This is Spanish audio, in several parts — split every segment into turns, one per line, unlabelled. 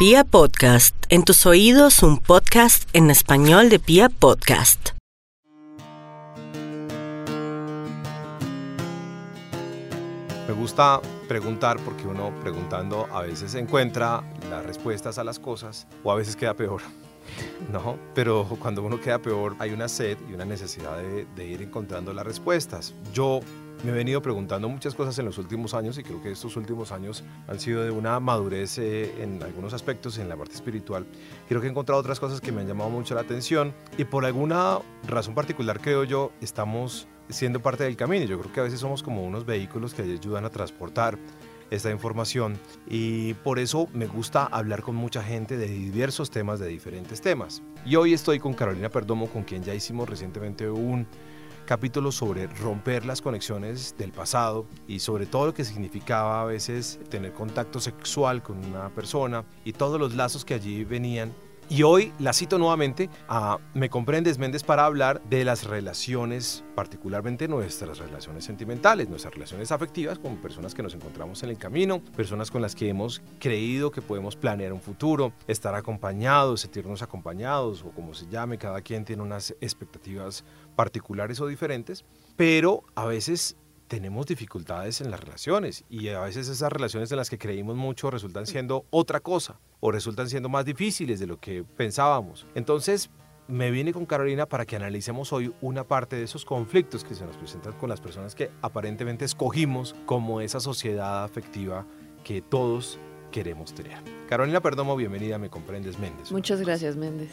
Pia Podcast, en tus oídos un podcast en español de Pia Podcast.
Me gusta preguntar porque uno preguntando a veces encuentra las respuestas a las cosas o a veces queda peor. No, pero cuando uno queda peor hay una sed y una necesidad de, de ir encontrando las respuestas. Yo me he venido preguntando muchas cosas en los últimos años y creo que estos últimos años han sido de una madurez eh, en algunos aspectos, en la parte espiritual. Creo que he encontrado otras cosas que me han llamado mucho la atención y por alguna razón particular creo yo estamos siendo parte del camino. Yo creo que a veces somos como unos vehículos que ayudan a transportar esta información y por eso me gusta hablar con mucha gente de diversos temas, de diferentes temas. Y hoy estoy con Carolina Perdomo, con quien ya hicimos recientemente un capítulo sobre romper las conexiones del pasado y sobre todo lo que significaba a veces tener contacto sexual con una persona y todos los lazos que allí venían y hoy la cito nuevamente a Me Comprendes Méndez para hablar de las relaciones, particularmente nuestras relaciones sentimentales, nuestras relaciones afectivas con personas que nos encontramos en el camino, personas con las que hemos creído que podemos planear un futuro, estar acompañados, sentirnos acompañados o como se llame, cada quien tiene unas expectativas particulares o diferentes, pero a veces tenemos dificultades en las relaciones y a veces esas relaciones en las que creímos mucho resultan siendo otra cosa o resultan siendo más difíciles de lo que pensábamos. Entonces, me vine con Carolina para que analicemos hoy una parte de esos conflictos que se nos presentan con las personas que aparentemente escogimos como esa sociedad afectiva que todos queremos tener. Carolina Perdomo, bienvenida, me comprendes Méndez.
Muchas gracias, Méndez.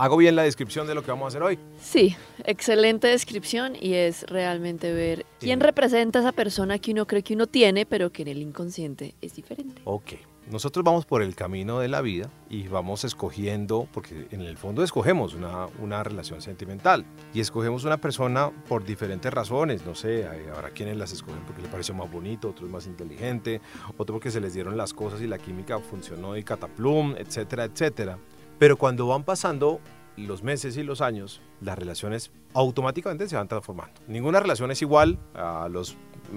¿Hago bien la descripción de lo que vamos a hacer hoy?
Sí, excelente descripción y es realmente ver quién representa a esa persona que uno cree que uno tiene, pero que en el inconsciente es diferente.
Ok, nosotros vamos por el camino de la vida y vamos escogiendo, porque en el fondo escogemos una, una, relación sentimental y escogemos una persona por diferentes razones, no sé, habrá quienes las escogen porque les pareció más bonito, otros más inteligente, otro porque se les dieron las cosas y la química funcionó y cataplum, etcétera, etcétera. Pero cuando van pasando los meses y los años, las relaciones automáticamente se van transformando. Ninguna relación es igual a los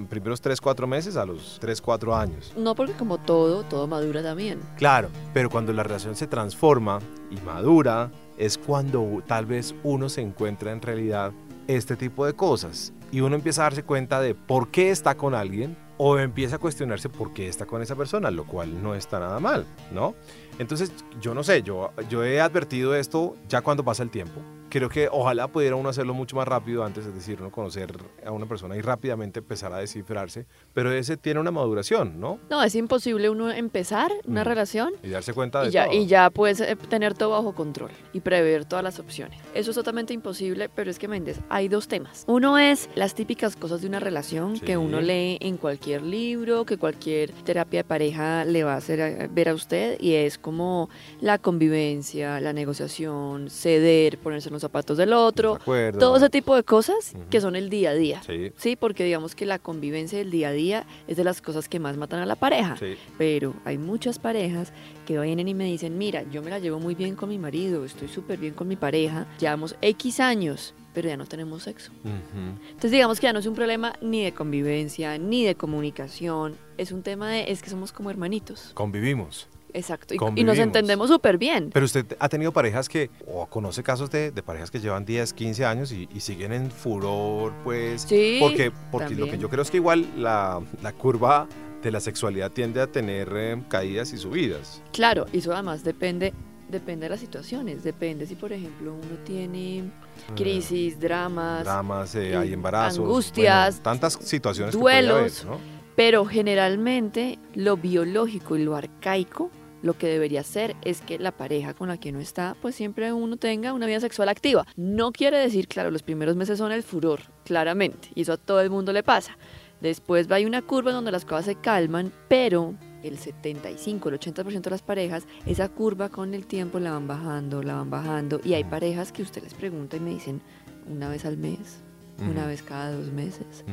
primeros 3, 4 meses a los 3, 4 años.
No, porque como todo, todo madura también.
Claro, pero cuando la relación se transforma y madura, es cuando tal vez uno se encuentra en realidad este tipo de cosas y uno empieza a darse cuenta de por qué está con alguien o empieza a cuestionarse por qué está con esa persona, lo cual no está nada mal, ¿no? Entonces, yo no sé, yo, yo he advertido esto ya cuando pasa el tiempo. Creo que ojalá pudiera uno hacerlo mucho más rápido antes, es decir, uno conocer a una persona y rápidamente empezar a descifrarse, pero ese tiene una maduración, ¿no?
No, es imposible uno empezar una mm. relación
y darse cuenta de
y ya,
todo.
Y ya puedes eh, tener todo bajo control y prever todas las opciones. Eso es totalmente imposible, pero es que Méndez, hay dos temas. Uno es las típicas cosas de una relación que uno lee en cualquier libro, que cualquier terapia de pareja le va a hacer eh, ver a usted y es como la convivencia, la negociación, ceder, ponerse en los zapatos del otro, todo ese tipo de cosas que son el día a día. Sí. porque digamos que la convivencia del día a día es de las cosas que más matan a la pareja. Pero hay muchas parejas que vienen y me dicen, mira, yo me la llevo muy bien con mi marido, estoy súper bien con mi pareja, llevamos X años, pero ya no tenemos sexo. Entonces digamos que ya no es un problema ni de convivencia, ni de comunicación, es un tema de, es que somos como hermanitos.
Convivimos.
Exacto, y, nos entendemos súper bien.
Pero usted ha tenido parejas que, o conoce casos de, parejas que llevan 10, 15 años y, siguen en furor, pues.
Sí.
Porque, porque lo que yo creo es que igual la, la curva de la sexualidad tiende a tener eh, caídas y subidas.
Claro, y eso además depende, depende de las situaciones. Depende si, por ejemplo, uno tiene ah. crisis, dramas.
Dramas, eh, hay embarazos.
Angustias.
tantas situaciones
duelos.
Que puede haber, ¿no?
Pero generalmente lo biológico y lo arcaico lo que debería ser es que la pareja con la que uno está, pues siempre uno tenga una vida sexual activa. No quiere decir, claro, los primeros meses son el furor, claramente, y eso a todo el mundo le pasa. Después va a una curva donde las cosas se calman, pero el 75, el 80% de las parejas, esa curva con el tiempo la van bajando, la van bajando, y hay parejas que usted les pregunta y me dicen una vez al mes, una vez cada dos meses.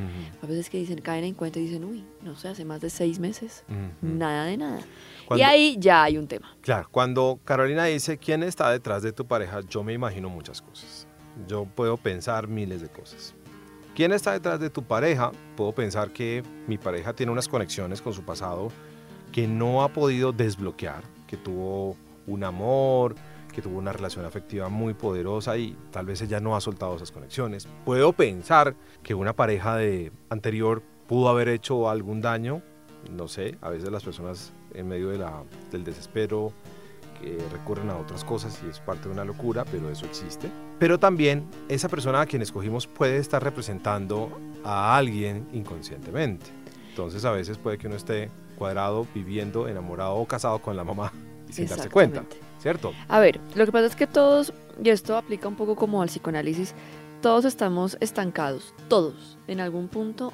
A veces que dicen, caen en cuenta y dicen, uy, no sé, hace más de seis meses, nada de nada. y ahí ya hay un tema.
Claro, cuando Carolina dice, ¿quién está detrás de tu pareja? Yo me imagino muchas cosas. Yo puedo pensar miles de cosas. ¿Quién está detrás de tu pareja? Puedo pensar que mi pareja tiene unas conexiones con su pasado que no ha podido desbloquear, que tuvo un amor, que tuvo una relación afectiva muy poderosa y tal vez ella no ha soltado esas conexiones. Puedo pensar que una pareja de anterior pudo haber hecho algún daño, no sé, a veces las personas en medio del desespero que recurren a otras cosas y es parte de una locura, pero eso existe. Pero también esa persona a quien escogimos puede estar representando a alguien inconscientemente. Entonces a veces puede que uno esté cuadrado, viviendo, enamorado o casado con la mamá y sin darse cuenta, ¿cierto?
A ver, lo que pasa es que todos, y esto aplica un poco como al psicoanálisis, todos estamos estancados, todos, en algún punto,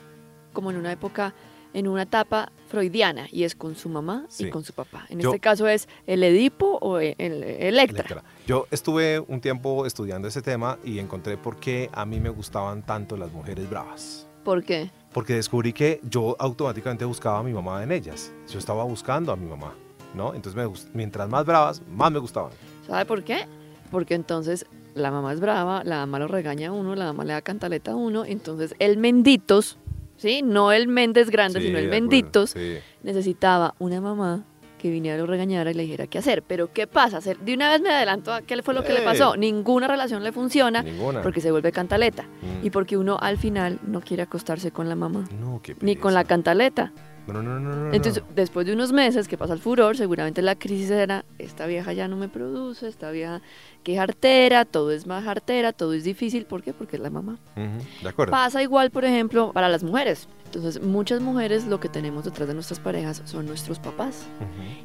como en una época, en una etapa freudiana, y es con su mamá y con su papá. En este caso es el Edipo o el, Electra.
Yo estuve un tiempo estudiando ese tema y encontré por qué a mí me gustaban tanto las mujeres bravas.
¿Por qué?
Porque descubrí que yo automáticamente buscaba a mi mamá en ellas. Yo estaba buscando a mi mamá. ¿No? Entonces, mientras más bravas, más me gustaban.
¿Sabe por qué? Porque entonces la mamá es brava, la mamá lo regaña a uno, la mamá le da cantaleta a uno, entonces el Menditos, ¿sí? No el Méndez grande, sino el Menditos, necesitaba una mamá que viniera y lo regañara y le dijera qué hacer. Pero ¿qué pasa? De una vez me adelanto a qué fue lo que le pasó. Ninguna relación le funciona porque se vuelve cantaleta. Mm. Y porque uno al final no quiere acostarse con la mamá. ni con la cantaleta.
No, no, no,
Entonces, después de unos meses que pasa el furor, seguramente la crisis era, esta vieja ya no me produce, esta vieja que es artera, todo es más artera, todo es difícil. ¿Por qué? Porque es la mamá.
de acuerdo.
Pasa igual, por ejemplo, para las mujeres. Entonces, muchas mujeres lo que tenemos detrás de nuestras parejas son nuestros papás.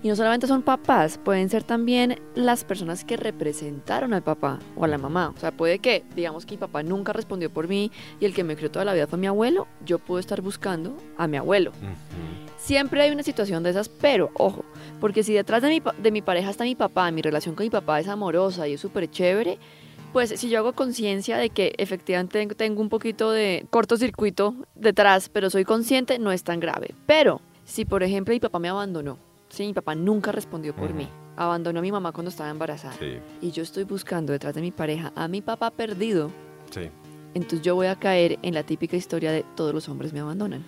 Y no solamente son papás, pueden ser también las personas que representaron al papá o a la mamá. O sea, puede que, digamos que mi papá nunca respondió por mí y el que me crió toda la vida fue mi abuelo, yo puedo estar buscando a mi abuelo. Siempre hay una situación de esas, pero ojo, porque si detrás de mi, de mi pareja está mi papá, mi relación con mi papá es amorosa y es súper chévere, pues si yo hago conciencia de que efectivamente tengo un poquito de cortocircuito detrás, pero soy consciente, no es tan grave. Pero si por ejemplo mi papá me abandonó, si mi papá nunca respondió por mí, abandonó a mi mamá cuando estaba embarazada, y yo estoy buscando detrás de mi pareja a mi papá perdido, entonces yo voy a caer en la típica historia de todos los hombres me abandonan.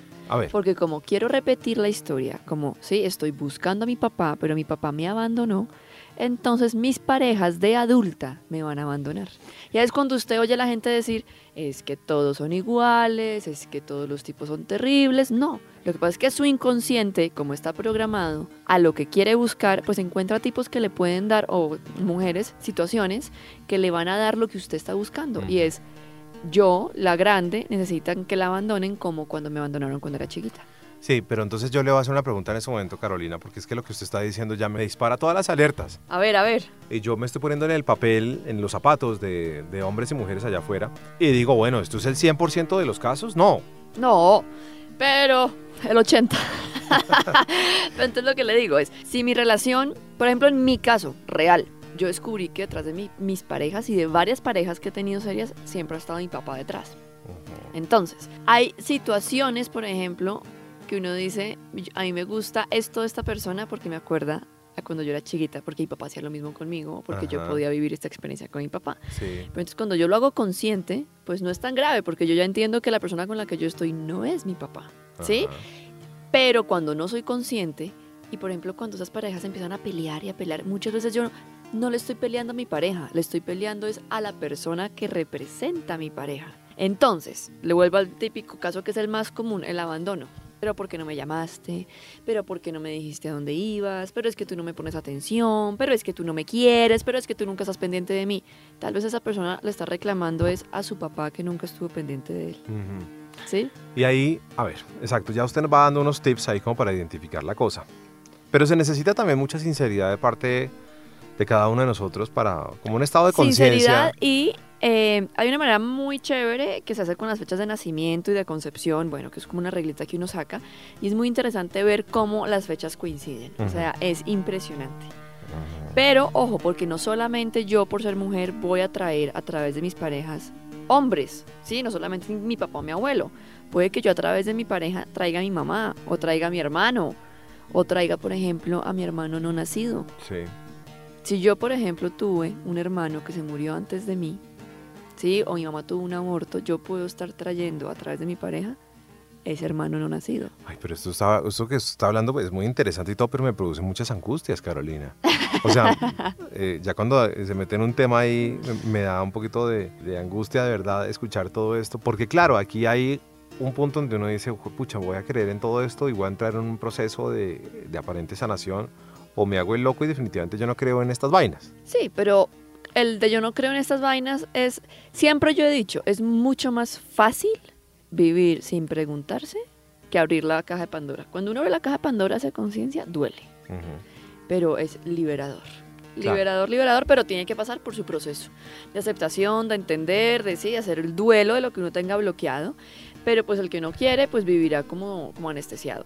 Porque como quiero repetir la historia, como, sí, estoy buscando a mi papá, pero mi papá me abandonó, entonces mis parejas de adulta me van a abandonar. Ya es cuando usted oye a la gente decir, es que todos son iguales, es que todos los tipos son terribles. No, lo que pasa es que su inconsciente, como está programado, a lo que quiere buscar, pues encuentra tipos que le pueden dar, o mujeres, situaciones que le van a dar lo que usted está buscando. Y es yo, la grande, necesitan que la abandonen como cuando me abandonaron cuando era chiquita.
Sí, pero entonces yo le voy a hacer una pregunta en ese momento, Carolina, porque es que lo que usted está diciendo ya me dispara todas las alertas.
A ver, a ver.
Y yo me estoy poniendo en el papel, en los zapatos de, hombres y mujeres allá afuera, y digo, bueno, ¿esto es el 100% de los casos? No.
No, pero el 80%. pero entonces lo que le digo es, si mi relación, por ejemplo, en mi caso, real, yo descubrí que detrás de mis parejas y de varias parejas que he tenido serias, siempre ha estado mi papá detrás. Entonces, hay situaciones, por ejemplo, que uno dice, a mí me gusta esto de esta persona porque me acuerda a cuando yo era chiquita, porque mi papá hacía lo mismo conmigo, porque yo podía vivir esta experiencia con mi papá. Pero entonces cuando yo lo hago consciente, pues no es tan grave, porque yo ya entiendo que la persona con la que yo estoy no es mi papá, ¿sí? Pero cuando no soy consciente, y por ejemplo cuando esas parejas empiezan a pelear y a pelear, muchas veces yo no le estoy peleando a mi pareja, le estoy peleando es a la persona que representa a mi pareja. Entonces, le vuelvo al típico caso que es el más común, el abandono. Pero ¿por qué no me llamaste? Pero ¿por qué no me dijiste a dónde ibas? Pero es que tú no me pones atención, pero es que tú no me quieres, pero es que tú nunca estás pendiente de mí. Tal vez esa persona le está reclamando es a su papá que nunca estuvo pendiente de él. ¿Sí?
Y ahí, a ver, exacto, ya usted nos va dando unos tips ahí como para identificar la cosa. Pero se necesita también mucha sinceridad de parte de cada uno de nosotros para, como un estado de conciencia.
y eh, hay una manera muy chévere que se hace con las fechas de nacimiento y de concepción, bueno, que es como una reglita que uno saca, y es muy interesante ver cómo las fechas coinciden, o sea, es impresionante. Pero ojo, porque no solamente yo por ser mujer voy a traer a través de mis parejas hombres, ¿sí? No solamente mi papá o mi abuelo. Puede que yo a través de mi pareja traiga a mi mamá, o traiga a mi hermano, o traiga, por ejemplo, a mi hermano no nacido.
Sí.
Si yo, por ejemplo, tuve un hermano que se murió antes de mí, ¿sí? o mi mamá tuvo un aborto, yo puedo estar trayendo a través de mi pareja ese hermano no nacido.
Ay, pero esto, está, esto que está hablando pues, es muy interesante y todo, pero me produce muchas angustias, Carolina. O sea, eh, ya cuando se mete en un tema ahí, me, me da un poquito de, de, angustia de verdad escuchar todo esto, porque claro, aquí hay un punto donde uno dice, pucha, voy a creer en todo esto y voy a entrar en un proceso de, de aparente sanación, o me hago el loco y definitivamente yo no creo en estas vainas.
Sí, pero el de yo no creo en estas vainas es, siempre yo he dicho, es mucho más fácil vivir sin preguntarse que abrir la caja de Pandora. Cuando uno ve la caja de Pandora hace conciencia, duele. Uh -huh. Pero es liberador. Liberador, claro. liberador, pero tiene que pasar por su proceso de aceptación, de entender, de sí, hacer el duelo de lo que uno tenga bloqueado. Pero pues el que no quiere, pues vivirá como, como anestesiado.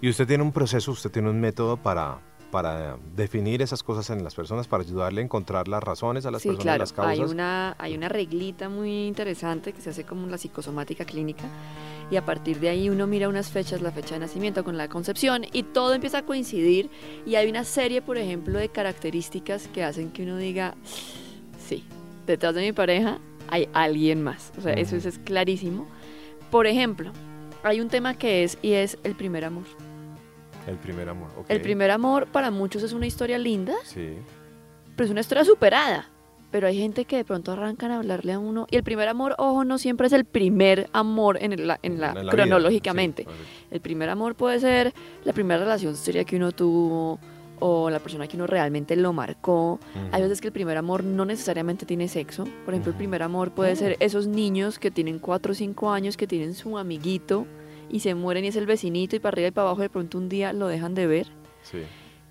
Y usted tiene un proceso, usted tiene un método para, para definir esas cosas en las personas, para ayudarle a encontrar las razones a las
sí,
personas,
claro.
las causas.
Hay una, hay una reglita muy interesante que se hace como la psicosomática clínica y a partir de ahí uno mira unas fechas, la fecha de nacimiento con la concepción y todo empieza a coincidir y hay una serie, por ejemplo, de características que hacen que uno diga, sí, detrás de mi pareja hay alguien más. O sea, uh -huh. eso es, es clarísimo. Por ejemplo, hay un tema que es y es el primer amor.
El primer amor, okay.
El primer amor para muchos es una historia linda,
sí.
pero es una historia superada. Pero hay gente que de pronto arrancan a hablarle a uno. Y el primer amor, ojo, no siempre es el primer amor en la, en la, en la cronológicamente.
Sí,
el primer amor puede ser la primera relación seria que uno tuvo o la persona que uno realmente lo marcó. Uh -huh. Hay veces que el primer amor no necesariamente tiene sexo. Por ejemplo, uh -huh. el primer amor puede uh -huh. ser esos niños que tienen 4 o 5 años, que tienen su amiguito y se mueren y es el vecinito y para arriba y para abajo de pronto un día lo dejan de ver.
Sí.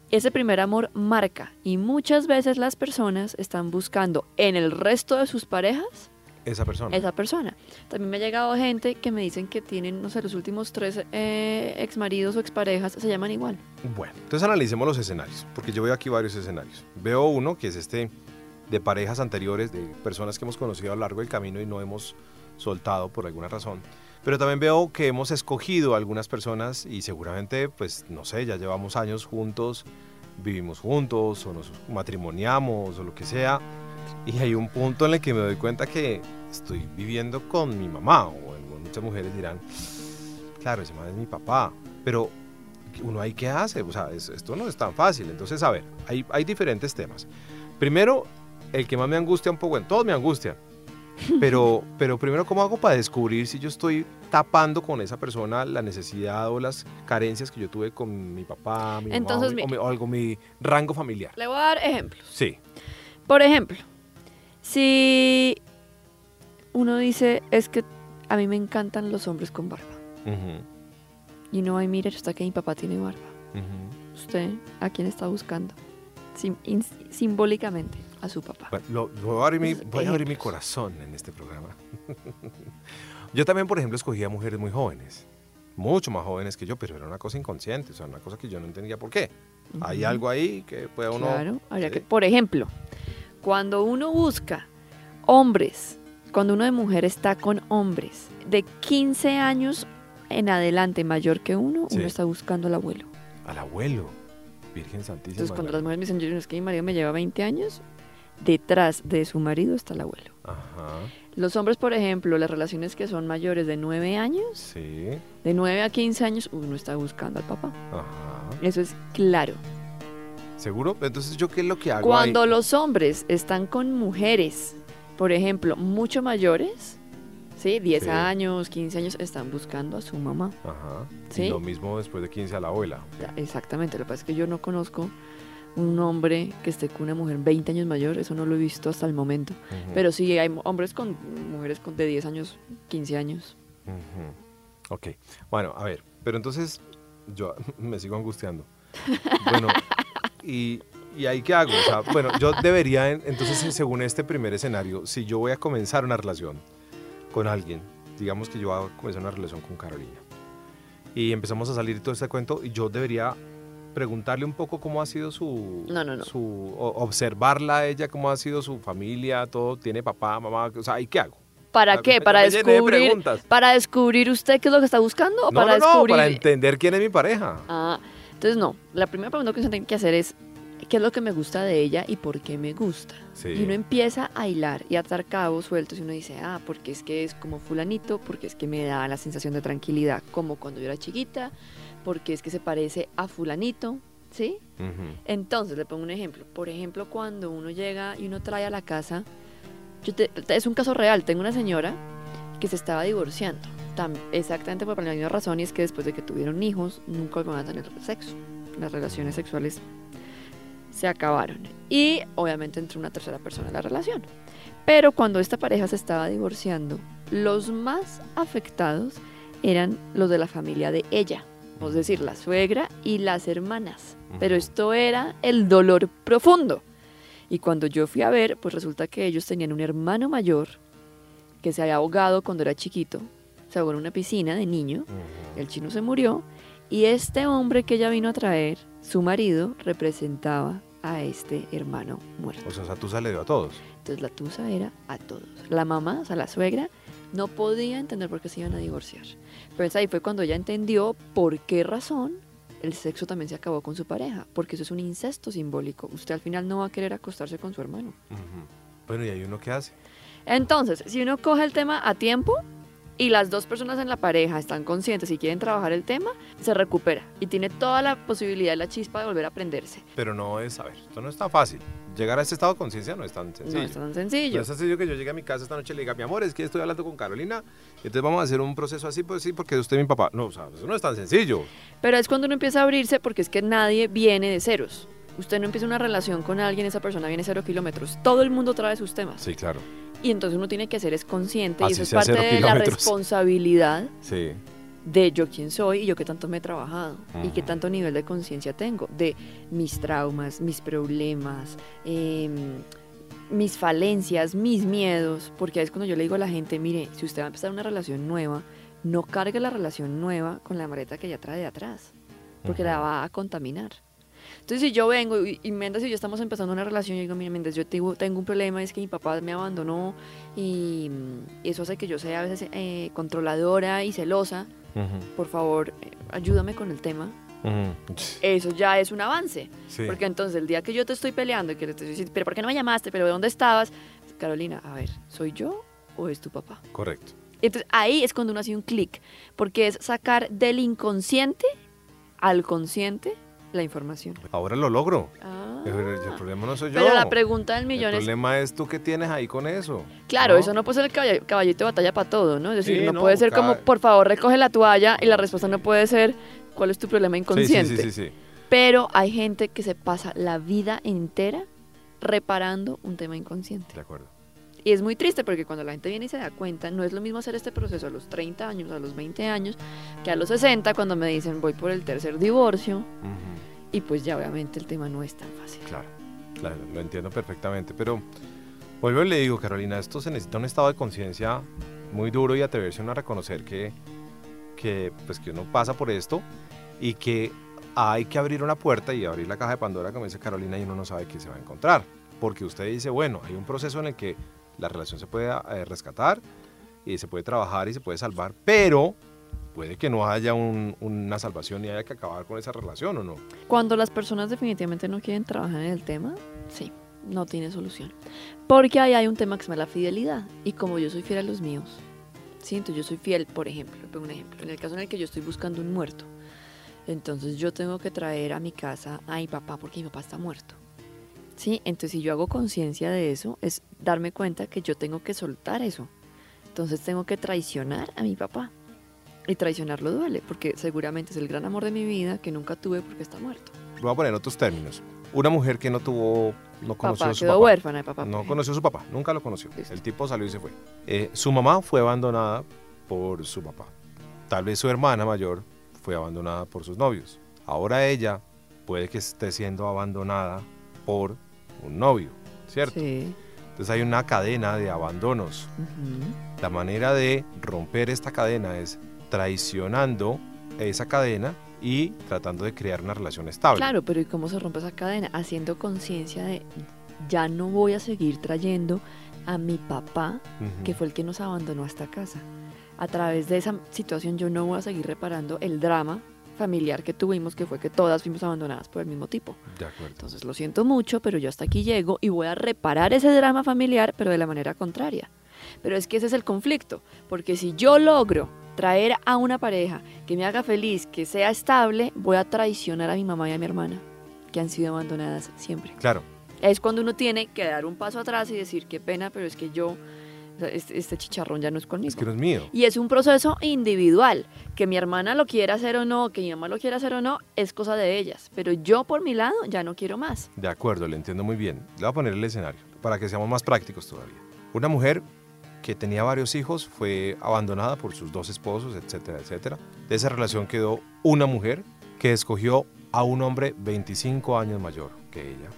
Ese primer amor marca y muchas veces las personas están buscando en el resto de sus parejas
esa persona.
Esa persona. También me ha llegado gente que me dicen que tienen, no sé, los últimos tres eh, exmaridos o exparejas se llaman igual.
Bueno, entonces analicemos los escenarios, porque yo veo aquí varios escenarios. Veo uno que es este de parejas anteriores, de personas que hemos conocido a lo largo del camino y no hemos soltado por alguna razón. Pero también veo que hemos escogido algunas personas y seguramente, pues, no sé, ya llevamos años juntos, vivimos juntos o nos matrimoniamos o lo que sea. Y hay un punto en el que me doy cuenta que estoy viviendo con mi mamá o muchas mujeres dirán, claro, ese man es mi papá, pero uno ahí qué hace, o sea, es, esto no es tan fácil. Entonces, a ver, hay, hay diferentes temas. Primero, el que más me angustia un poco, bueno, todos me angustian, pero, pero primero, ¿cómo hago para descubrir si yo estoy tapando con esa persona la necesidad o las carencias que yo tuve con mi papá, mi
Entonces,
mamá o, mi, o, algo, mi rango familiar?
Le voy a dar ejemplos.
Sí.
Por ejemplo, si uno dice, es que a mí me encantan los hombres con barba. Uh -huh. Y no hay, mire, hasta que mi papá tiene barba. Uh -huh. ¿Usted a quién está buscando? Sim simbólicamente a su papá.
Bueno, lo, voy, a abrir, mi, voy a abrir mi corazón en este programa. yo también, por ejemplo, escogía mujeres muy jóvenes, mucho más jóvenes que yo, pero era una cosa inconsciente, o sea, una cosa que yo no entendía por qué. Uh -huh. Hay algo ahí que puede uno...
Claro, habría ¿sí? que, por ejemplo, cuando uno busca hombres, cuando uno de mujer está con hombres de 15 años en adelante mayor que uno, sí. uno está buscando al abuelo.
Al abuelo, Virgen Santísima.
Entonces cuando las mujeres me dicen, yo, es que mi marido me lleva 20 años, detrás de su marido está el abuelo.
Ajá.
Los hombres, por ejemplo, las relaciones que son mayores de 9 años,
sí.
de 9 a 15 años, uno está buscando al papá.
Ajá.
Eso es claro.
¿Seguro? Entonces, ¿yo qué es lo que hago?
Cuando
ahí?
los hombres están con mujeres, por ejemplo, mucho mayores, ¿sí? 10
Sí.
años, 15 años, están buscando a su mamá.
Ajá.
¿Sí?
Y lo mismo después de 15 a la abuela.
Exactamente, lo que pasa es que yo no conozco un hombre que esté con una mujer 20 años mayor, eso no lo he visto hasta el momento. Pero sí hay hombres con mujeres con de 10 años, 15 años.
Ujú. Ok. Bueno, a ver. Pero entonces, yo me sigo angustiando. Bueno, ¿y, y ahí qué hago? O sea, bueno, yo debería, en- entonces, según este primer escenario, si yo voy a comenzar una relación con alguien, digamos que yo voy a comenzar una relación con Carolina, y empezamos a salir todo este cuento, y yo debería preguntarle un poco cómo ha sido su...
No, no, no.
su observarla a ella, cómo ha sido su familia, todo, tiene papá, mamá, o sea, ¿y qué hago?
¿Para qué? ¿Para
de
descubrir. ¿Para descubrir usted qué es lo que está buscando? ¿O
No,
para
no, no,
descubrir...
para entender quién es mi pareja.
Ah, entonces no. La primera pregunta que se tiene que hacer es, qué es lo que me gusta de ella y por qué me gusta.
Sí.
Y uno empieza a hilar y a atar cabos sueltos y uno dice, ah, porque es que es como fulanito, porque es que me da la sensación de tranquilidad como cuando yo era chiquita, porque es que se parece a fulanito, ¿sí? Entonces, le pongo un ejemplo. Por ejemplo, cuando uno llega y uno trae a la casa, yo te- es un caso real, tengo una señora que se estaba divorciando, tam- exactamente por la misma razón, y es que después de que tuvieron hijos, nunca van a tener sexo. Las relaciones sexuales se acabaron. Y obviamente entró una tercera persona en la relación. Pero cuando esta pareja se estaba divorciando, los más afectados eran los de la familia de ella, decir, la suegra y las hermanas. Pero esto era el dolor profundo. Y cuando yo fui a ver, pues resulta que ellos tenían un hermano mayor que se había ahogado cuando era chiquito, se ahogó en una piscina de niño, el chino se murió, y este hombre que ella vino a traer, su marido, representaba a este hermano muerto.
O sea, esa tusa le dio a todos.
Entonces la tusa era a todos. La mamá, o sea, la suegra, no podía entender por qué se iban a divorciar. Pero ahí fue cuando ella entendió por qué razón el sexo también se acabó con su pareja. Porque eso es un incesto simbólico. Usted al final no va a querer acostarse con su hermano.
Bueno, ¿y ahí uno qué hace?
Entonces, si uno coge el tema a tiempo y las dos personas en la pareja están conscientes y quieren trabajar el tema, se recupera y tiene toda la posibilidad y la chispa de volver a aprenderse.
Pero no es, a ver, esto no es tan fácil. Llegar a este estado de conciencia no es tan sencillo.
No es tan
No
sencillo.
es sencillo que yo llegue a mi casa esta noche y le diga, mi amor, es que estoy hablando con Carolina, entonces vamos a hacer un proceso así, pues sí, porque usted es mi papá. No, o sea, eso no es tan sencillo.
Pero es cuando uno empieza a abrirse porque es que nadie viene de ceros. Usted no empieza una relación con alguien, esa persona viene cero kilómetros. Todo el mundo trae sus temas.
Sí, claro.
Y entonces uno tiene que ser es consciente y eso es parte de la responsabilidad
Sí.
de yo quién soy y yo qué tanto me he trabajado y qué tanto nivel de conciencia tengo de mis traumas, mis problemas, em, mis falencias, mis miedos, porque es cuando yo le digo a la gente, mire, si usted va a empezar una relación nueva, no cargue la relación nueva con la maleta que ya trae de atrás, porque la va a contaminar. Entonces, si yo vengo y, y Méndez y yo estamos empezando una relación, yo digo, mire, Méndez, yo tengo, tengo un problema, es que mi papá me abandonó y, mm, eso hace que yo sea a veces eh, controladora y celosa.
Ujú,
Por favor, eh, ayúdame con el tema.
ujú.
Eso ya es un avance.
Sí.
Porque entonces el día que yo te estoy peleando y que te estoy diciendo, pero ¿por qué no me llamaste? ¿Pero dónde estabas? Carolina, a ver, ¿soy yo o es tu papá?
Correcto.
Entonces ahí es cuando uno hace un clic, porque es sacar del inconsciente al consciente la información.
Ahora lo logro.
Ah.
El, el problema no soy yo.
Pero la pregunta del
el
millón es,
problema es tú que tienes ahí con eso.
claro,
¿no?
eso no puede ser el caball- caballito de batalla para todo, ¿no? Es decir,
Sí,
no,
no,
puede ser como, por favor, recoge la toalla y la respuesta no puede ser, ¿cuál es tu problema
Sí,
inconsciente?
Sí, sí, sí, sí.
Pero hay gente que se pasa la vida entera reparando un tema inconsciente.
De acuerdo.
Y es muy triste porque cuando la gente viene y se da cuenta, no es lo mismo hacer este proceso a los 30 años, a los 20 años, que a los 60 cuando me dicen voy por el tercer divorcio y pues ya obviamente el tema no es tan fácil.
Claro, claro, lo entiendo perfectamente, pero vuelvo y le digo, Carolina, esto se necesita un estado de conciencia muy duro y atreverse uno a reconocer que, que, pues, que uno pasa por esto y que hay que abrir una puerta y abrir la caja de Pandora, como dice Carolina, y uno no sabe qué se va a encontrar. Porque usted dice, bueno, hay un proceso en el que la relación se puede eh, rescatar y se puede trabajar y se puede salvar, pero puede que no haya un- una salvación y haya que acabar con esa relación o no.
Cuando las personas definitivamente no quieren trabajar en el tema, sí, no tiene solución. Porque ahí hay un tema que se llama la fidelidad. Y como yo soy fiel a los míos, sí, entonces yo soy fiel, por ejemplo, un ejemplo, en el caso en el que yo estoy buscando un muerto, entonces yo tengo que traer a mi casa a mi papá porque mi papá está muerto. Sí, entonces si yo hago conciencia de eso, es darme cuenta que yo tengo que soltar eso. Entonces tengo que traicionar a mi papá. Y traicionarlo duele, porque seguramente es el gran amor de mi vida que nunca tuve porque está muerto.
Voy a poner otros términos. Una mujer que no tuvo, no conoció
Papá
a su
quedó
papá.
huérfana de papá.
No conoció a su papá, nunca lo conoció.
Listo.
El tipo salió y se fue. Eh, su mamá fue abandonada por su papá. Tal vez su hermana mayor fue abandonada por sus novios. Ahora ella puede que esté siendo abandonada por un novio, ¿cierto?
Sí.
Entonces hay una cadena de abandonos. La manera de romper esta cadena es traicionando esa cadena y tratando de crear una relación estable.
Claro, pero ¿y cómo se rompe esa cadena? Haciendo conciencia de ya no voy a seguir trayendo a mi papá, que fue el que nos abandonó a esta casa. A través de esa situación yo no voy a seguir reparando el drama familiar que tuvimos, que fue que todas fuimos abandonadas por el mismo tipo.
De acuerdo.
Entonces lo siento mucho, pero yo hasta aquí llego y voy a reparar ese drama familiar, pero de la manera contraria. Pero es que ese es el conflicto, porque si yo logro traer a una pareja que me haga feliz, que sea estable, voy a traicionar a mi mamá y a mi hermana, que han sido abandonadas siempre.
Claro.
Es cuando uno tiene que dar un paso atrás y decir, qué pena, pero es que yo, este, este chicharrón ya no es conmigo.
Es que no es mío.
Y es un proceso individual. Que mi hermana lo quiera hacer o no, que mi mamá lo quiera hacer o no, es cosa de ellas. Pero yo por mi lado ya no quiero más.
De acuerdo, le entiendo muy bien. Le voy a poner el escenario para que seamos más prácticos todavía. Una mujer que tenía varios hijos fue abandonada por sus dos esposos, etcétera, etcétera. De esa relación quedó una mujer que escogió a un hombre 25 años mayor que ella.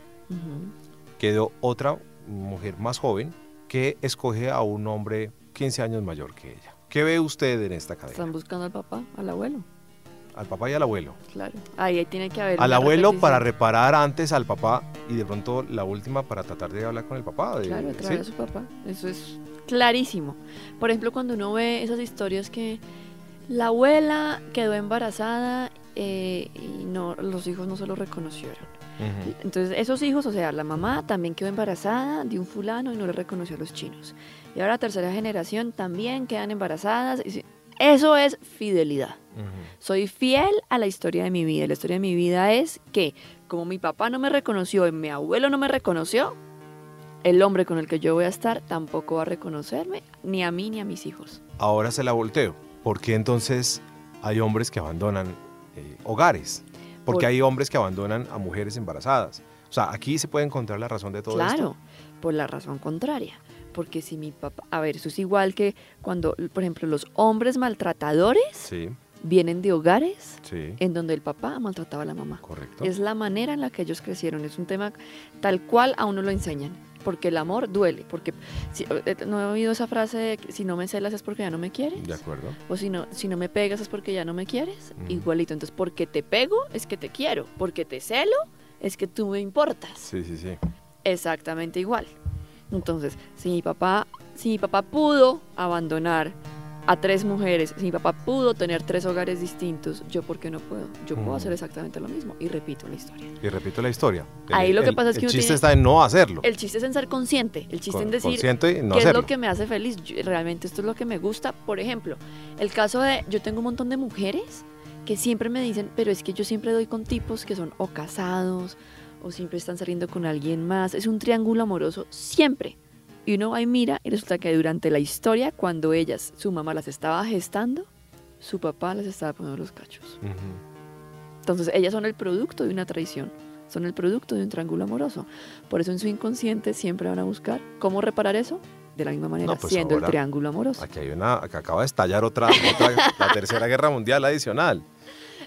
Quedó otra mujer más joven que escoge a un hombre 15 años mayor que ella. ¿Qué ve usted en esta cadena?
Están buscando al papá, al abuelo.
Al papá y al abuelo.
Claro. Ahí, ahí tiene que haber.
Al abuelo
repetición.
para reparar antes al papá y de pronto la última para tratar de hablar con el papá. de-
Claro,
¿sí?
traer a su papá. Eso es clarísimo. Por ejemplo, cuando uno ve esas historias que la abuela quedó embarazada eh, y no, los hijos no se lo reconocieron.
Ujú.
Entonces, esos hijos, o sea, la mamá también quedó embarazada de un fulano y no le reconoció a los chinos. Y ahora la tercera generación también quedan embarazadas. y Eso es fidelidad.
Ujú.
Soy fiel a la historia de mi vida. La historia de mi vida es que, como mi papá no me reconoció y mi abuelo no me reconoció, el hombre con el que yo voy a estar tampoco va a reconocerme, ni a mí ni a mis hijos.
Ahora se la volteo. ¿Por qué entonces hay hombres que abandonan eh, hogares? Porque
Por-
hay hombres que abandonan a mujeres embarazadas. O sea, aquí se puede encontrar la razón de todo
claro,
esto.
por la razón contraria. Porque si mi papá, a ver, eso es igual que cuando, por ejemplo, los hombres maltratadores
Sí,
vienen de hogares
sí,
en donde el papá maltrataba a la mamá.
correcto.
Es la manera en la que ellos crecieron. Es un tema tal cual a uno lo enseñan. Porque el amor duele. Porque si- eh, no he oído esa frase de que si no me celas es porque ya no me quieres.
De acuerdo.
O si no, si no me pegas es porque ya no me quieres.
Ujú.
Igualito. Entonces, porque te pego es que te quiero. Porque te celo es que tú me importas.
Sí, sí, sí.
Exactamente igual. Entonces, si mi papá, si mi papá pudo abandonar a tres mujeres, si mi papá pudo tener tres hogares distintos, yo por qué no puedo? Yo puedo
Ujú.
hacer exactamente lo mismo y repito la historia.
Y repito la historia.
Ahí lo que
el-
pasa es que
el
uno
chiste
tiene-
está en no hacerlo.
El chiste es en ser consciente, el chiste en
Con-
decir
consciente y no
qué es lo que me hace feliz. Yo- realmente esto es lo que me gusta. Por ejemplo, el caso de yo tengo un montón de mujeres que siempre me dicen, pero es que yo siempre doy con tipos que son o casados o siempre están saliendo con alguien más. Es un triángulo amoroso siempre. Y uno va y mira y resulta que durante la historia, cuando ellas, su mamá las estaba gestando, su papá les estaba poniendo los cachos.
Ujú.
Entonces ellas son el producto de una traición, son el producto de un triángulo amoroso. Por eso en su inconsciente siempre van a buscar cómo reparar eso de la misma manera,
No, pues
siendo
ahora-
el triángulo amoroso.
Aquí hay una, acá acaba de estallar otra, otra la tercera guerra mundial adicional.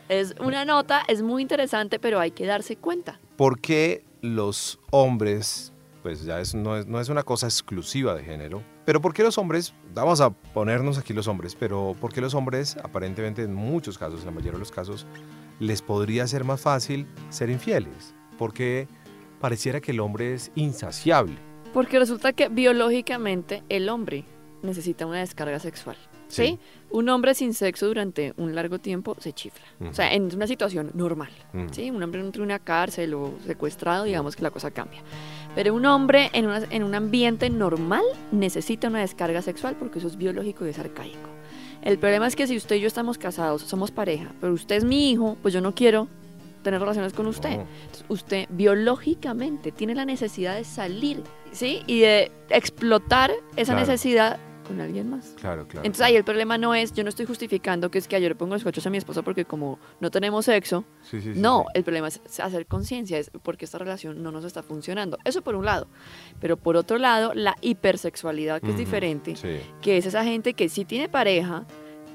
Es una nota, es muy interesante, pero hay que darse cuenta.
¿Por qué los hombres, pues ya es, no, es, no es una cosa exclusiva de género, pero por qué los hombres, vamos a ponernos aquí los hombres, pero por qué los hombres, aparentemente en muchos casos, en la mayoría de los casos, les podría ser más fácil ser infieles? Porque pareciera que el hombre es insaciable.
Porque resulta que biológicamente el hombre necesita una descarga sexual. ¿sí?
Sí.
Un hombre sin sexo durante un largo tiempo se chifla. O sea, en una situación normal. ¿sí? Un hombre entre una cárcel o secuestrado, digamos que la cosa cambia. Pero un hombre en, una- en un ambiente normal necesita una descarga sexual porque eso es biológico y es arcaico. El problema es que si usted y yo estamos casados, somos pareja, pero usted es mi hijo, pues yo no quiero tener relaciones con usted. Entonces, usted biológicamente tiene la necesidad de salir, ¿sí? Y de explotar esa
Claro.
necesidad con alguien más.
Claro, claro.
Entonces ahí el problema no es, yo no estoy justificando que es que yo le pongo los cochos a mi esposa porque como no tenemos sexo,
Sí, sí, sí,
no, el problema es hacer conciencia, es porque esta relación no nos está funcionando. Eso por un lado. Pero por otro lado, la hipersexualidad, que es diferente, que es esa gente que sí tiene pareja,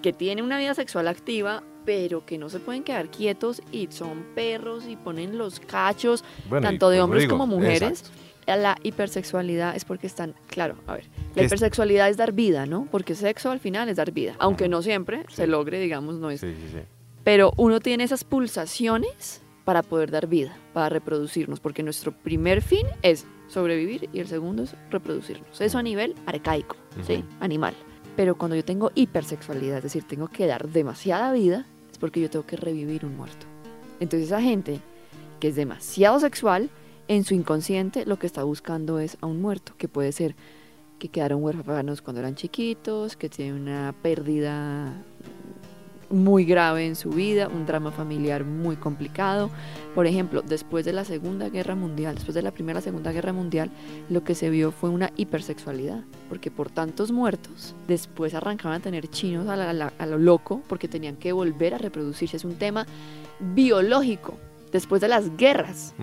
que tiene una vida sexual activa, pero que no se pueden quedar quietos y son perros y ponen los cachos,
Bueno,
tanto de hombres
digo,
como mujeres.
exacto.
La hipersexualidad es porque están, claro, a ver,
¿Qué
la hipersexualidad es dar vida, ¿no? Porque sexo al final es dar vida, aunque no siempre
Sí.
se logre, digamos, no es
Sí, sí, sí.
pero uno tiene esas pulsaciones para poder dar vida, para reproducirnos, porque nuestro primer fin es sobrevivir y el segundo es reproducirnos. Eso a nivel arcaico, ¿sí? Animal. Pero cuando yo tengo hipersexualidad, es decir, tengo que dar demasiada vida, es porque yo tengo que revivir un muerto. Entonces esa gente que es demasiado sexual, en su inconsciente lo que está buscando es a un muerto, que puede ser que quedaron huérfanos cuando eran chiquitos, que tienen una pérdida muy grave en su vida, un drama familiar muy complicado. Por ejemplo, después de la Segunda Guerra Mundial, después de la Primera y Segunda Guerra Mundial, lo que se vio fue una hipersexualidad, porque por tantos muertos, después arrancaban a tener chinos a, lo loco, porque tenían que volver a reproducirse. Es un tema biológico, después de las guerras.